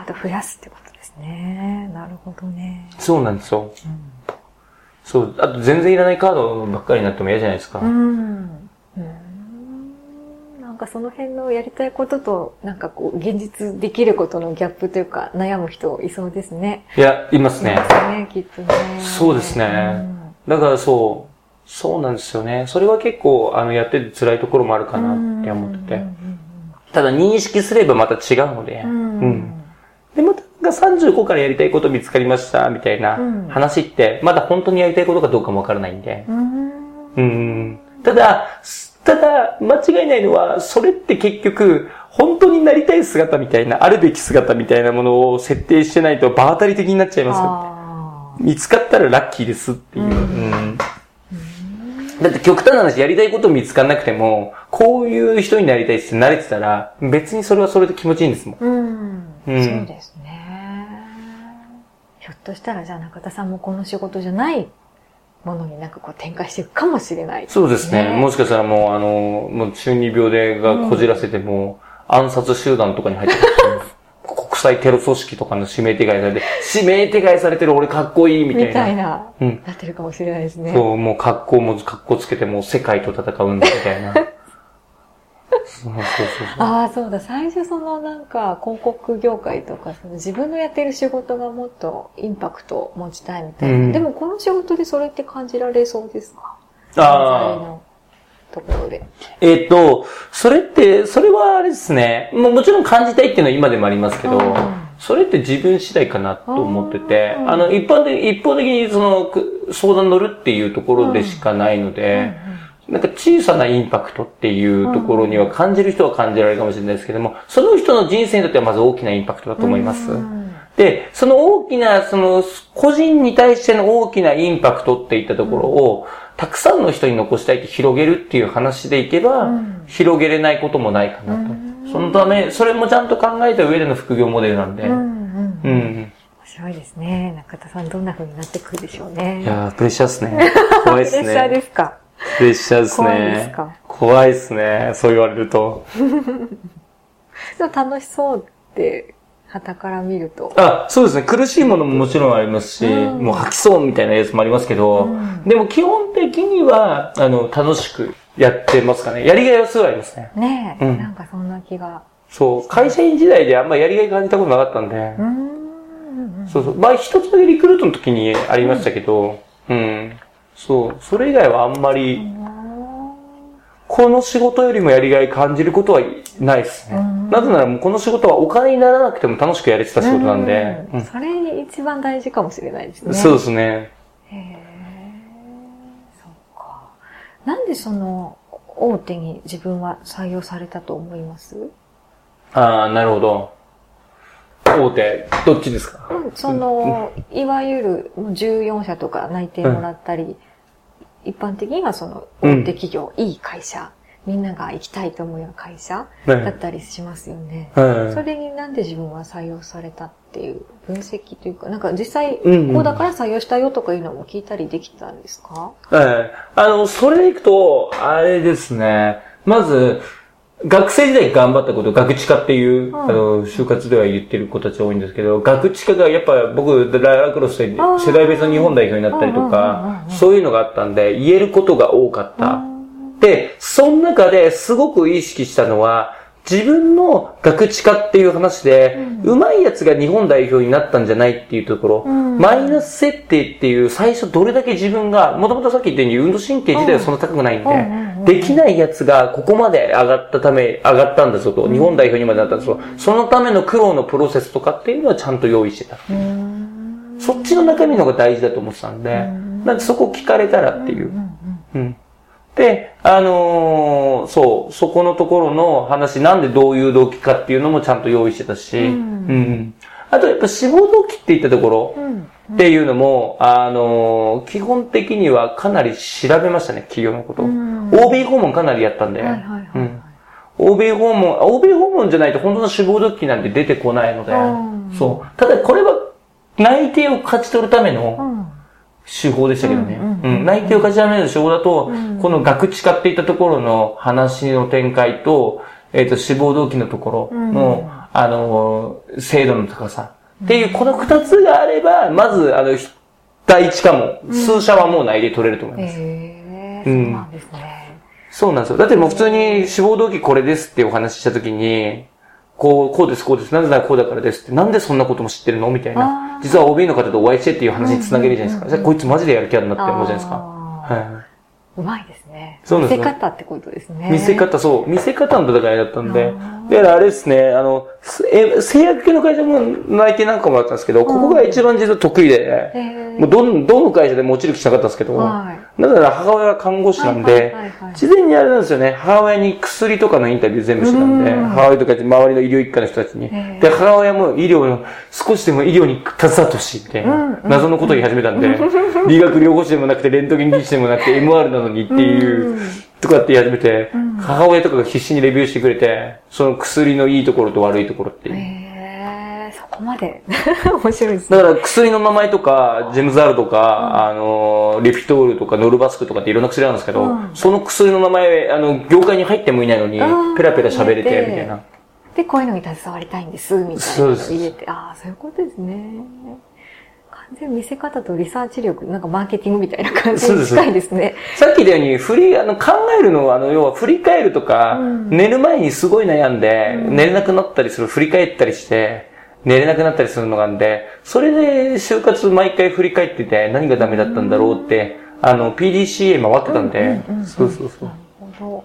ああ、増やすってことですね。なるほどね。そうなんですよ。そう。あと全然いらないカードばっかりになっても嫌じゃないですか。うん。うんなんかその辺のやりたいことと、なんかこう、現実できることのギャップというか、悩む人いそうですね。いや、いますねい。ますね、きっとね。そうですねだからそう、そうなんですよね。それは結構、あの、やってて辛いところもあるかなって思ってて。ただ認識すればまた違うので。うん。うん。うんで、また35からやりたいこと見つかりました、みたいなうん話って、まだ本当にやりたいことかどうかもわからないんで。うん。うん。ただ、ただ、間違いないのは、それって結局、本当になりたい姿みたいな、あるべき姿みたいなものを設定してないと場当たり的になっちゃいますよ。あ見つかったらラッキーですっていう。うんうんだって極端な話、やりたいこと見つかんなくても、こういう人になりたいって慣れてたら、別にそれはそれで気持ちいいんですもん。あ。うん。うんそうですね。ひょっとしたら、じゃあ中田さんもこの仕事じゃないものになんかこう展開していくかもしれない。そうですね。ねもしかしたらもう、あの、もう中二病でがこじらせても、暗殺集団とかに入ってる。国際テロ組織とかの指名手配されて、指名手配されてる俺かっこいいみたいな。みたいな、うん。なってるかもしれないですね。そう、もう格好も格好つけてもう世界と戦うんだみたいな。ああ、そうだ。最初そのなんか広告業界とか、その自分のやってる仕事がもっとインパクトを持ちたいみたいな。うんでもこの仕事でそれって感じられそうですか？ああ。ところで。えっ、と、それって、それはあれですね。もうもちろん感じたいっていうのは今でもありますけど、うんそれって自分次第かなと思ってて、うんあの、一般的、一方的にその、く相談乗るっていうところでしかないので、なんか小さなインパクトっていうところには感じる人は感じられるかもしれないですけども、その人の人生にとってはまず大きなインパクトだと思います。うんで、その大きな、その、個人に対しての大きなインパクトっていったところを、たくさんの人に残したいって広げるっていう話でいけば、うん広げれないこともないかなと。うんそのため、それもちゃんと考えた上での副業モデルなんで。うんうんう面ん。白いですね。中田さんどんな風になってくるでしょうね。いやー、プレッシャーですね。怖いですプレッシャーでね。すか？プレッシャーです怖いですね。か？怖いですね。そう言われると。でも楽しそうって、旗から見ると。あ、そうですね。苦しいものももちろんありますし、うんもう吐きそうみたいなやつもありますけど、うんでも基本的には、あの、楽しくやってますかね。やりがいはすごいありますね。ねえ、うんなんかそんな気が。そう。会社員時代であんまやりがい感じたことなかったんで、うーん。そうそう。まあ一つだけリクルートの時にありましたけど、うん。そう。それ以外はあんまり、この仕事よりもやりがい感じることはないですね。うんなぜならもうこの仕事はお金にならなくても楽しくやれてた仕事なんで、うんそれに一番大事かもしれないですね。うんそうですね。へえ、そうか。なんでその大手に自分は採用されたと思います？ああ、なるほど。大手、どっちですか？うんその、いわゆるもう14社とか内定もらったり、一般的にはその大手企業、いい会社、みんなが行きたいと思うような会社ねだったりしますよね。はいそれになんで自分は採用されたっていう分析というか、なんか実際、こうだから採用したよとかいうのも聞いたりできたんですか？はい。あの、それでいくと、あれですね。まず、学生時代頑張ったこと、学知化っていう、ん。あの、就活では言ってる子たち多いんですけど、学知化がやっぱ僕、ララクロスで世代別の日本代表になったりとかう、んそういうのがあったんで、言えることが多かった。で、その中ですごく意識したのは、自分の学知化っていう話で、うまいやつが日本代表になったんじゃないっていうところ、うん。マイナス設定っていう最初どれだけ自分が、もともとさっき言ったように運動神経自体はそんな高くないんうんうんうんで、できないやつがここまで上がったため、上がったんだぞと、日本代表にまでなったんだぞ。そのための苦労のプロセスとかっていうのはちゃんと用意してた。そっちの中身の方が大事だと思ってたんで、ん。なんでそこ聞かれたらっていう。う。ん。で、あのーそう、そこのところの話、なんでどういう動機かっていうのもちゃんと用意してたし、うん。うんあとやっぱ志望動機って言ったところうん。っていうのも、あのー基本的にはかなり調べましたね、企業のこと。うん OB 訪問かなりやったんで、はいはいはいはい。うん。OB 訪問、OB 訪問じゃないと本当の志望動機なんて出てこないので、うん。そう。ただこれは内定を勝ち取るための、うん。手法でしたけどね。ううんん。うん。内定を勝ち取る手法だと、うん。この学知化っていったところの話の展開と、えっ、と、志望動機のところの、あの、精度の高さ。っていう、この二つがあれば、まず、あの、第一かも、数社はもう内で取れると思います。へ、そうなんですね。そうなんですよ。だってもう普通に志望動機これですってお話ししたときに、こう、こうです、こうです。なぜならこうだからですって。なんでそんなことも知ってるのみたいな。実は OB の方とお会いしてっていう話につなげるじゃないですか。じゃあこいつマジでやる気あるなって思うじゃないですか。はい。うまいですね。そうです、ね、見せ方ってことですね。見せ方、そう。見せ方の戦いだったんで。だからあれですね、あの、え製薬系の会社も内定なんかもあったんですけど、ここが一番実は得意で、もうど、どの会社でも落ちる気しなかったんですけど、はい、だから母親は看護師なんで、事前にあれなんですよね、母親に薬とかのインタビュー全部してたんで、母親とか周りの医療一家の人たちに。で、母親も医療の、少しでも医療に携わってほしいみたいな、謎のことを言い始めたんで、理学療法士でもなくて、レントゲン技師でもなくて、MR なのにっていう、とかって言い始めて、母親とかが必死にレビューしてくれて、その薬のいいところと悪いところっていう。へそこまで 面白いですね。だから薬の名前とか、ジェムザールとか、あの、リピトールとか、ノルバスクとかっていろんな薬あるんですけど、その薬の名前、あの、業界に入ってもいないのに、ペラペラ喋れて、みたいな。で、こういうのに携わりたいんです、みたいな。そうです。入れて、ああ、そういうことですね。全然見せ方とリサーチ力、なんかマーケティングみたいな感じに近いですね。さっき言ったように、振り、あの、考えるのは、あの、要は振り返るとか、うん、寝る前にすごい悩んで、うん、寝れなくなったりする、振り返ったりして、寝れなくなったりするのがあるんで、それで就活毎回振り返ってて、何がダメだったんだろうって、うん、あの、PDCA 回ってたんで、そうそうそう。なるほ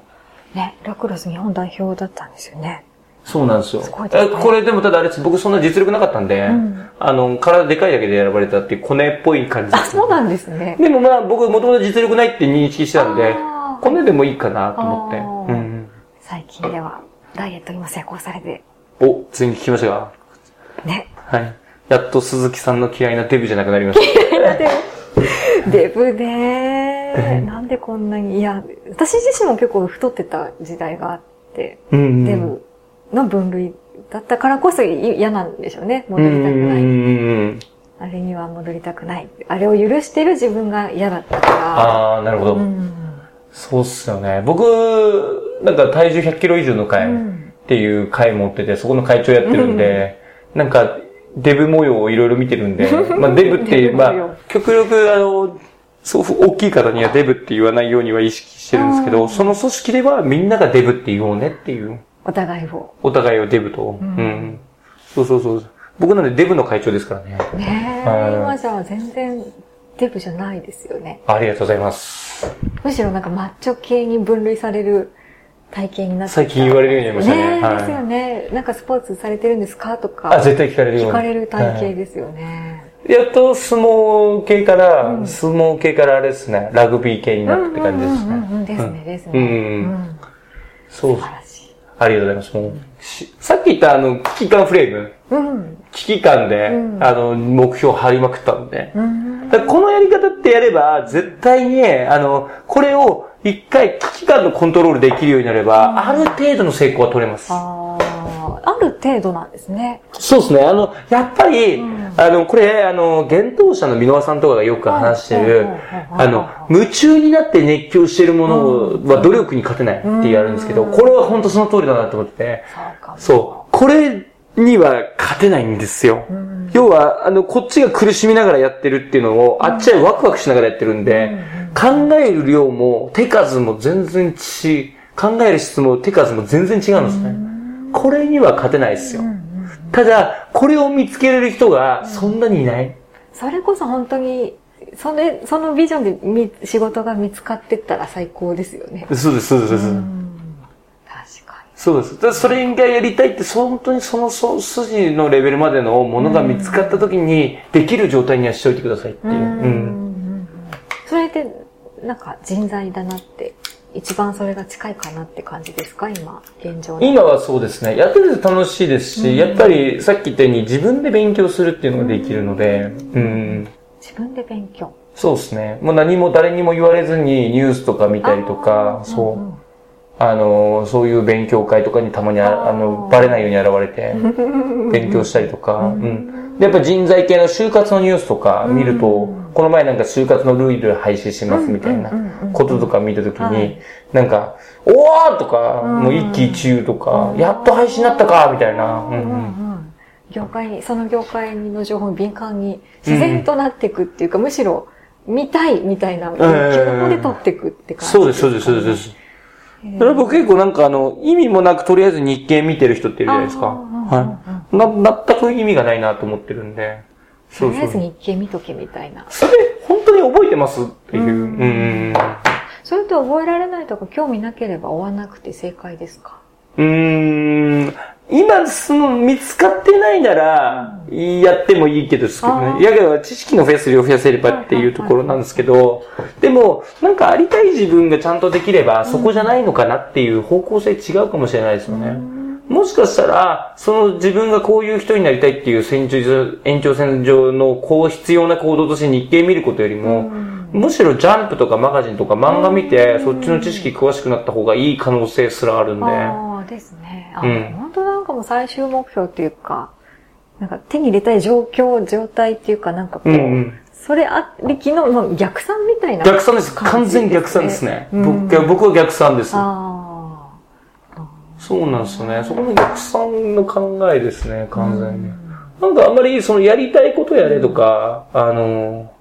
ど。ね、ラクロス日本代表だったんですよね。そうなんですよ。すね、これでもただあれです。僕そんな実力なかったんで、うん、あの、体でかいだけで選ばれたっていうコネっぽい感じです、あ、そうなんですね。でもまあ僕もともと実力ないって認識してたんで、コネでもいいかなと思って。うん、最近ではダイエットにも成功されて。お、ついに聞きましたが。ね。はい。やっと鈴木さんの嫌いなデブじゃなくなりました。嫌いなデブ。デブねなんでこんなに、いや、私自身も結構太ってた時代があって、うんうん、デブの分類だったからこそ嫌なんでしょうね。戻りたくない。あれには戻りたくない。あれを許してる自分が嫌だったから。ああ、なるほど。うん、そうっすよね。僕、なんか体重100キロ以上の会っていう会持ってて、そこの会長やってるんで、うん、なんか、デブ模様をいろいろ見てるんで、まあデブって、まあ、極力あの、そう、大きい方にはデブって言わないようには意識してるんですけど、その組織ではみんながデブって言おうねっていう。お互いを。お互いをデブと。うん。うん、そうそうそう。僕なんでデブの会長ですからね。ねえ、今じゃ全然デブじゃないですよね。ありがとうございます。むしろなんかマッチョ系に分類される体型になって最近言われるようになりましたね。ね、はい、ですよね。なんかスポーツされてるんですかとか。あ、絶対聞かれるよ聞かれる体型ですよね。はい、やっと相撲系から、うん、相撲系からあれですね、ラグビー系になって感じですね。ですね、ですね。うん。そう。素晴らしい。ありがとうございます。もうさっき言ったあの、危機感フレーム。うん、危機感で、うん、あの、目標を張りまくったんで。うん、このやり方ってやれば、絶対に、あの、これを一回危機感のコントロールできるようになれば、ある程度の成功は取れます。ある程度なんですね。そうですね。あの、やっぱり、うん、あの、これ、あの、幻冬者の箕輪さんとかがよく話してる、あの、夢中になって熱狂してるものは努力に勝てないってやるんですけど、これは本当その通りだなと思って、そう。これには勝てないんですよ。要は、あの、こっちが苦しみながらやってるっていうのを、あっちはワクワクしながらやってるんで、考える量も手数も全然違考える質も手数も全然違うんですね。これには勝てないですよ。ただ、これを見つけれる人がそんなにいない。それこそ本当に、それ、そのビジョンで仕事が見つかってったら最高ですよね。そうです、そうです、そうです。確かに。そうです。だそれがやりたいって、本当にその筋のレベルまでのものが見つかった時に、できる状態にはしておいてくださいっていう。うん。それって、なんか人材だなって一番それが近いかなって感じですか？今、現状今はそうですね。やってて楽しいですし、うん、やっぱりさっき言ったように自分で勉強するっていうのができるので、うん。自分で勉強そうですね。もう何も誰にも言われずにニュースとか見たりとか、そう。うんうんあの、そういう勉強会とかにたまにあの、バレないように現れて、勉強したりとか、うん。で、やっぱ人材系の就活のニュースとか見ると、この前なんか就活のルール廃止しますみたいなこととか見たときに、なんか、おーとか、もう一喜一憂とか、やっと廃止になったかみたいな。業界、その業界の情報に敏感に自然となっていくっていうか、むしろ見たいみたいな気持で取っていくって感じ、そうです、そうです、そうです。それ僕結構なんかあの、意味もなくとりあえず日経見てる人っているじゃないですか。はい。な、全く意味がないなと思ってるんで。とりあえず日経見とけみたいな。それ、本当に覚えてますっていう。うん。それって覚えられないとか興味なければ追わなくて正解ですか？うーん。今、その、見つかってないなら、やってもいいけどね。いやけど、知識のフェス量増やせればっていうところなんですけど、でも、なんかありたい自分がちゃんとできれば、そこじゃないのかなっていう方向性違うかもしれないですよね。もしかしたら、その自分がこういう人になりたいっていう延長線上のこう必要な行動として日経見ることよりも、むしろジャンプとかマガジンとか漫画見て、そっちの知識詳しくなった方がいい可能性すらあるんで。ああ、ですね。あ、うん、本当なんかもう最終目標っていうか、なんか手に入れたい状況、状態っていうかなんかこう、うんうんそれありきの、まあ、逆算みたいな、逆算です。完全逆算ですね。うん、僕僕は逆算です。そうなんですよね。そこの逆算の考えですね、完全に。なんかあんまりそのやりたいことやれとか、あの、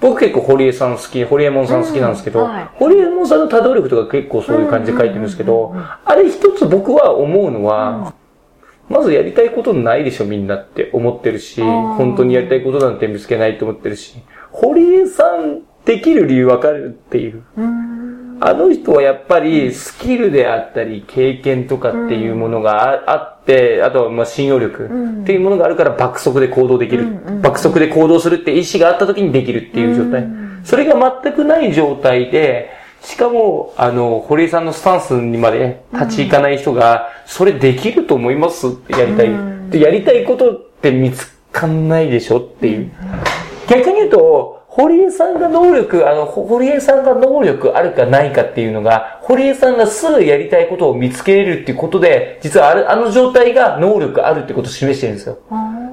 僕結構堀江さん好き、堀江門さん好きなんですけど、うんはい、堀江門さんの多動力とか結構そういう感じで書いてるんですけど、あれ一つ僕は思うのは、まずやりたいことないでしょみんなって思ってるし、本当にやりたいことなんて見つけないと思ってるし、堀江さんできる理由わかるっていう。あの人はやっぱりスキルであったり経験とかっていうものがあって、あとはまあ信用力っていうものがあるから爆速で行動できる。爆速で行動するって意思があった時にできるっていう状態。それが全くない状態で、しかも、あの、堀井さんのスタンスにまで立ち行かない人が、それできると思います？ってやりたい。で、やりたいことって見つかんないでしょ？っていう。逆に堀江さんが能力、あの、堀江さんが能力あるかないかっていうのが、堀江さんがすぐやりたいことを見つけれるっていうことで、実はあれあの状態が能力あるってことを示してるんですよ。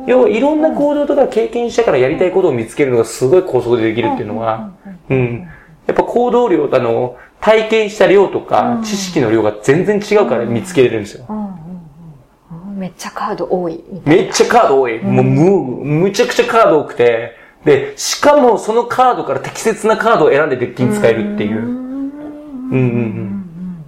要はいろんな行動とか経験したからやりたいことを見つけるのがすごい高速でできるっていうのは、うん。やっぱ行動量、あの、体験した量とか、知識の量が全然違うから見つけれるんですよ。めっちゃカード多いめっちゃカード多い。もう、む、むちゃくちゃカード多くて、で、しかもそのカードから適切なカードを選んでデッキに使えるっていう。うんうんうん。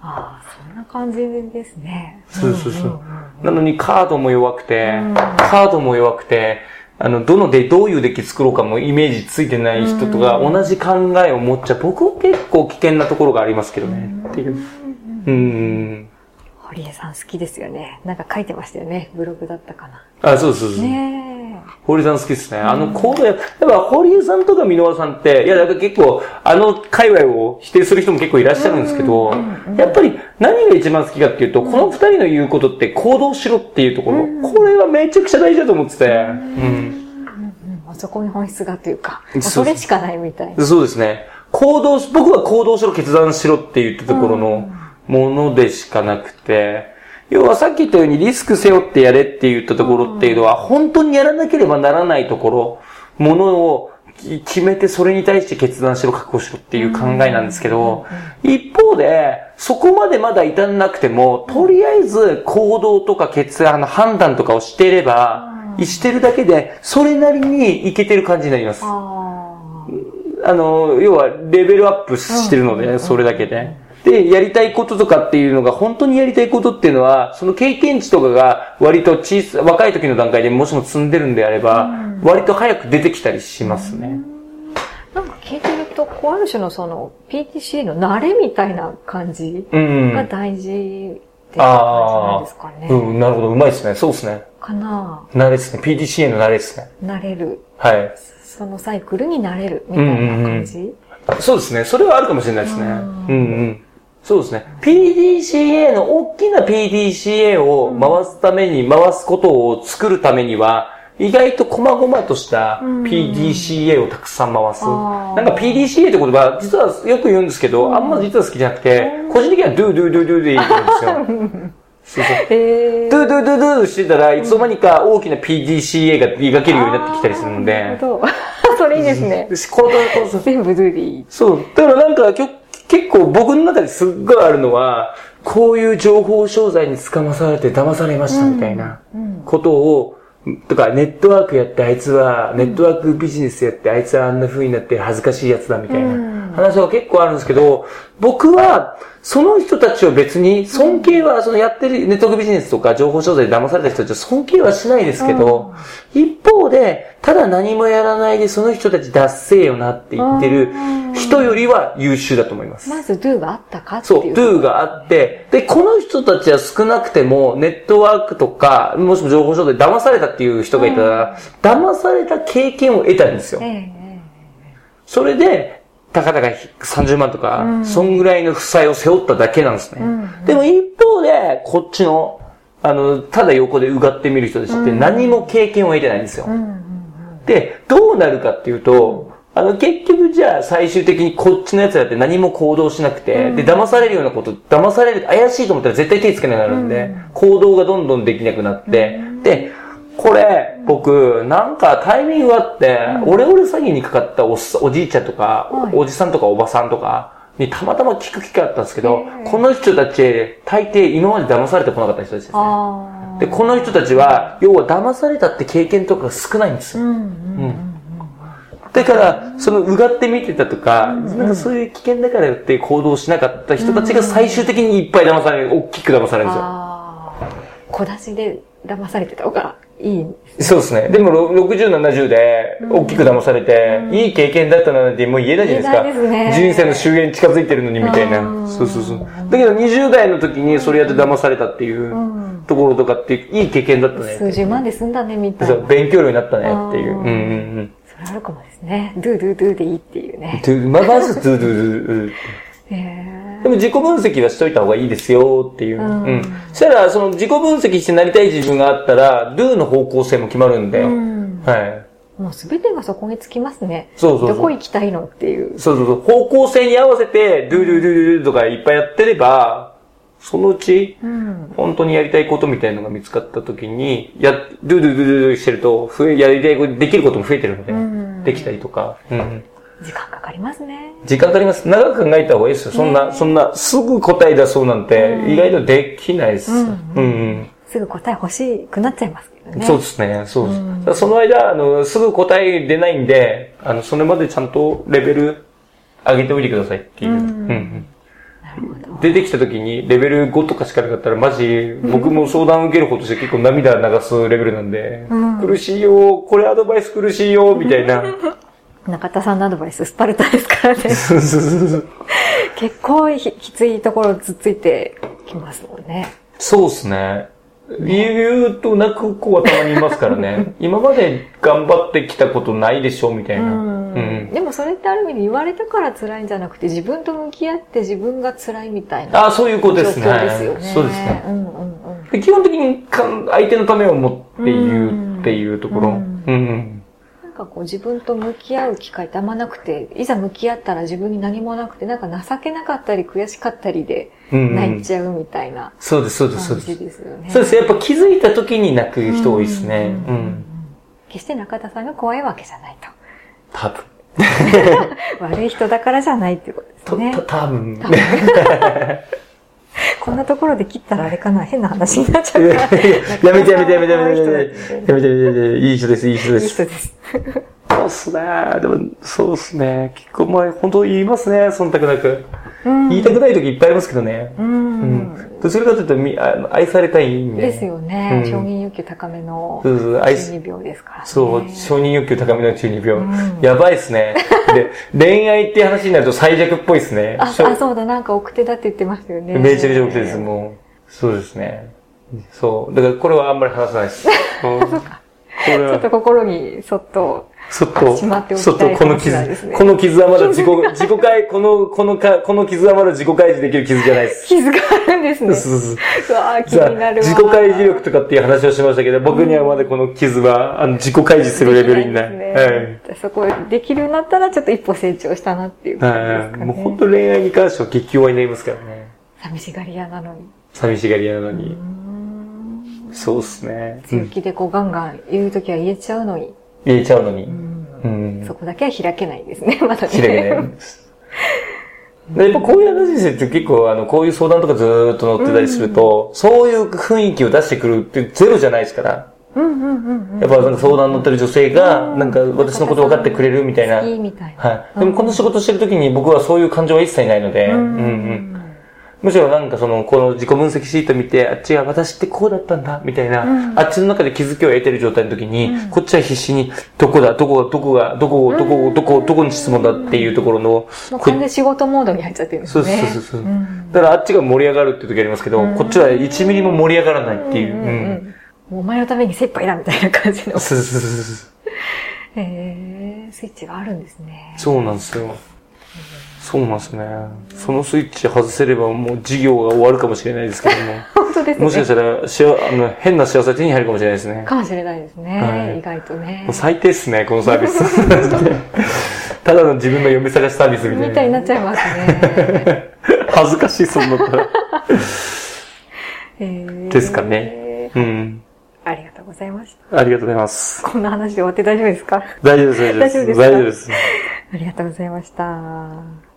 ああ、そんな感じですね。そうそうそう。なのにカードも弱くて、カードも弱くて、あの、どので、どういうデッキ作ろうかもイメージついてない人とか、同じ考えを持っちゃう。僕は結構危険なところがありますけどね。っていう。うん。堀江さん好きですよね。なんか書いてましたよね。ブログだったかな。あ、そうそうそう。ね堀江さん好きですね。あの行動や、やっぱ堀江さんとか箕輪さんって、いや、だから結構、あの界隈を否定する人も結構いらっしゃるんですけど、やっぱり何が一番好きかっていうと、この二人の言うことって行動しろっていうところ、これはめちゃくちゃ大事だと思ってて、うん。そこに本質がというか、それしかないみたいな。そうですね。行動僕は行動しろ、決断しろって言ったところの、ものでしかなくて、要はさっき言ったようにリスク背負ってやれって言ったところっていうのは、本当にやらなければならないところ、ものを決めてそれに対して決断しろ、確保しろっていう考えなんですけど、一方で、そこまでまだ至らなくても、とりあえず行動とか決断、判断とかをしていれば、してるだけで、それなりにいけてる感じになります。あの、要はレベルアップしてるので、それだけで。で、やりたいこととかっていうのが、本当にやりたいことっていうのは、その経験値とかが割と小さ、若い時の段階でもしも積んでるんであれば、割と早く出てきたりしますね。なんか聞いてると、こうある種のその PTCA の慣れみたいな感じが大事って感じなんですかね。うん、うん、なるほど。うまいですね。そうですね。かな慣れですね。PTCA の慣れですね。慣れる。はい。そのサイクルに慣れるみたいな感じ、うんうんうん、そうですね。それはあるかもしれないですね。うんうんそうですね。PDCA の、大きな PDCA を回すために、回すことを作るためには、意外と細々とした PDCA をたくさん回す。なんか PDCA って言葉、実はよく言うんですけど、あんま実は好きじゃなくて、個人的には do do do do でいいと思うんですよ。そうそう。えー、ドゥドゥドゥドゥしてたらいつの間にか大きな PDCA が描けるようになってきたりするので。それれいいですね。全部ドゥでいい。そう。だからなんか、結構僕の中ですっごいあるのは、こういう情報商材に捕まされて騙されましたみたいなことを、とか、ネットワークやってあいつは、ネットワークビジネスやってあいつはあんな風になって恥ずかしいやつだみたいな話が結構あるんですけど、僕は、その人たちを別に、尊敬は、そのやってるネットワークビジネスとか情報商材で騙された人たちを尊敬はしないですけど、一方で、ただ何もやらないでその人たち脱せよなって言ってる人よりは優秀だと思います。まず do があったかっていう。そう、do があって、で、この人たちは少なくてもネットワークとか、もしも情報商材で騙されたっていう人がいたら、騙された経験を得たんですよ。それで、たかだか30万とか、うん、そんぐらいの負債を背負っただけなんですね。うん、でも一方で、こっちの、あの、ただ横でうがってみる人たちって何も経験を得てないんですよ。で、どうなるかっていうと、あの、結局じゃあ最終的にこっちのやつだって何も行動しなくて、で、騙されるようなこと、騙される、怪しいと思ったら絶対手つけなくなるんで、行動がどんどんできなくなって、で、これ、僕、なんかタイミングあって、オレオレ詐欺にかかったおおじいちゃんとか、おじさんとかおばさんとか、にたまたま聞く機会あったんですけど、この人たち、大抵今まで騙されてこなかった人たちですね。で、この人たちは、要は騙されたって経験とか少ないんですよ。うん。だから、そのうがって見てたとか、なんかそういう危険だからよって行動しなかった人たちが最終的にいっぱい騙される、大きく騙されるんですよ。小出しで騙されてた方がいい、そうですね。でも60、70で大きく騙されて、うん、いい経験だったなんてもう言えないじゃないですか。すね、人生の終焉近づいてるのにみたいな。そうそうそう。だけど20代の時にそれやって騙されたっていうところとかっていい経験だったね。数十万で済んだねみたいな。そう、勉強量になったねっていう。うんうんうん。それあるかもですね。ドゥドゥドゥでいいっていうね。ドゥ、まずドゥドゥドゥ。でも自己分析はしといた方がいいですよっていう。うん。うん、そしたら、その自己分析してなりたい自分があったら、do の方向性も決まるんで。うん、はい。もうすべてがそこにつきますね。そうそうどこ行きたいのっていう。そうそうそう。方向性に合わせて、ドゥドゥドゥドゥとかいっぱいやってれば、そのうち、うん、本当にやりたいことみたいのが見つかった時に、や、ドゥドゥドゥドゥしてると、増え、やりたいこと、できることも増えてるので、うん、できたりとか。うん時間かかりますね。時間かかります。長く考えた方がいいですよ。そんな、そんな、すぐ答え出そうなんて、意外とできないです。うん、うん、すぐ答え欲しくなっちゃいますけどね。そうですね。そうです。その間、あの、すぐ答え出ないんで、あの、それまでちゃんとレベル上げておいてくださいっていう。うんうん出てきた時にレベル5とかしかなかったらマジ僕も相談受けることして結構涙流すレベルなんで、うん、苦しいよ、これアドバイス苦しいよ、みたいな。中田さんのアドバイススパルタですからね。結構きついところつっついてきますもんね。そうですね。言うと泣く子はたまにいますからね。今まで頑張ってきたことないでしょみたいな。うん、うん、でもそれってある意味で言われたから辛いんじゃなくて自分と向き合って自分が辛いみたいな。あそういうことですね。ですよね。そうですね。うんうんうん、基本的に相手のためを思って言うっていうところ。うん、うんかこう自分と向き合う機会ってあんまなくて、いざ向き合ったら自分に何もなくて、なんか情けなかったり悔しかったりで泣いちゃうみたいな、そうです、そうです、そうです。ですよね。そうです。やっぱ気づいた時に泣く人多いですね。うん。決して中田さんが怖いわけじゃないと。多分。悪い人だからじゃないってことですね。た、多分。こんなところで切ったらあれかな？変な話になっちゃうから。やめてやめてやめてやめてやめて。やめてやめて。いい人です、いい人です。いい人です。そうっすね。でも、そうっすね。結構、まあ、本当言いますね、忖度なく。言いたくない時いっぱいありますけどね。うん。どちらかというと愛されたいんで。ですよね。承認欲求高めの中二病ですから、そう、承認欲求高めの中二病。やばいっすね。で、恋愛って話になると最弱っぽいっすね。あ、そうだ、なんか奥手だって言ってましたよね。めちゃくちゃ奥手です、もう。そうですね。そう。だからこれはあんまり話さないです。そうか。ちょっと心にそっとそっと、そっとこの傷、この傷はまだ自己、自己開、この、このか、この傷はまだ自己開示できる傷じゃないです。傷があるんですね。そうそうそう。うわ気になる自己開示力とかっていう話をしましたけど、僕にはまだこの傷は、あの、自己開示するレベルにない。ね、はい。そこできるようになったら、ちょっと一歩成長したなっていう感じですかね。もう本当恋愛に関しては激弱になりますからね。寂しがり屋なのに。寂しがり屋なのに。そうっすね。強気でこうガンガン言うときは言えちゃうのに。言えちゃうのに。うん、そこだけは開けないですね、まだね。開けないです。やっぱこういう話って結構あの、こういう相談とかずっと載ってたりすると、うん、そういう雰囲気を出してくるってゼロじゃないですから。やっぱなんか相談乗ってる女性が、なんか私のこと分かってくれるみたいな。いいみたいな。はい。でもこの仕事してる時に僕はそういう感情は一切ないので、うんうんむしろなんかその、この自己分析シート見て、あっちが私ってこうだったんだ、みたいな、うん、あっちの中で気づきを得てる状態の時に、うん、こっちは必死に、どこだ、どこが、どこが、どこ、どこ、どこ、どこに質問だっていうところの、もう完全仕事モードに入っちゃってるんですね。そうそうそう。だからあっちが盛り上がるって時ありますけど、こっちは1ミリも盛り上がらないっていう。うんもうお前のために切羽いだみたいな感じの。そうそうそうそう。えー、スイッチがあるんですね。そうなんですよ。そうなんですね。そのスイッチ外せればもう事業が終わるかもしれないですけども。本当ですね。もしかしたらしあの変な幸せ手に入るかもしれないですね。かもしれないですね。はい、意外とね。もう最低っすね、このサービス。ただの自分の嫁探しサービスみたいな。みたいになっちゃいますね。恥ずかしい、そんなったら。えー、ですかね。うん。ありがとうございました。ありがとうございます。こんな話で終わって大丈夫ですか？大丈夫です、大丈夫です。大丈夫です。ありがとうございました。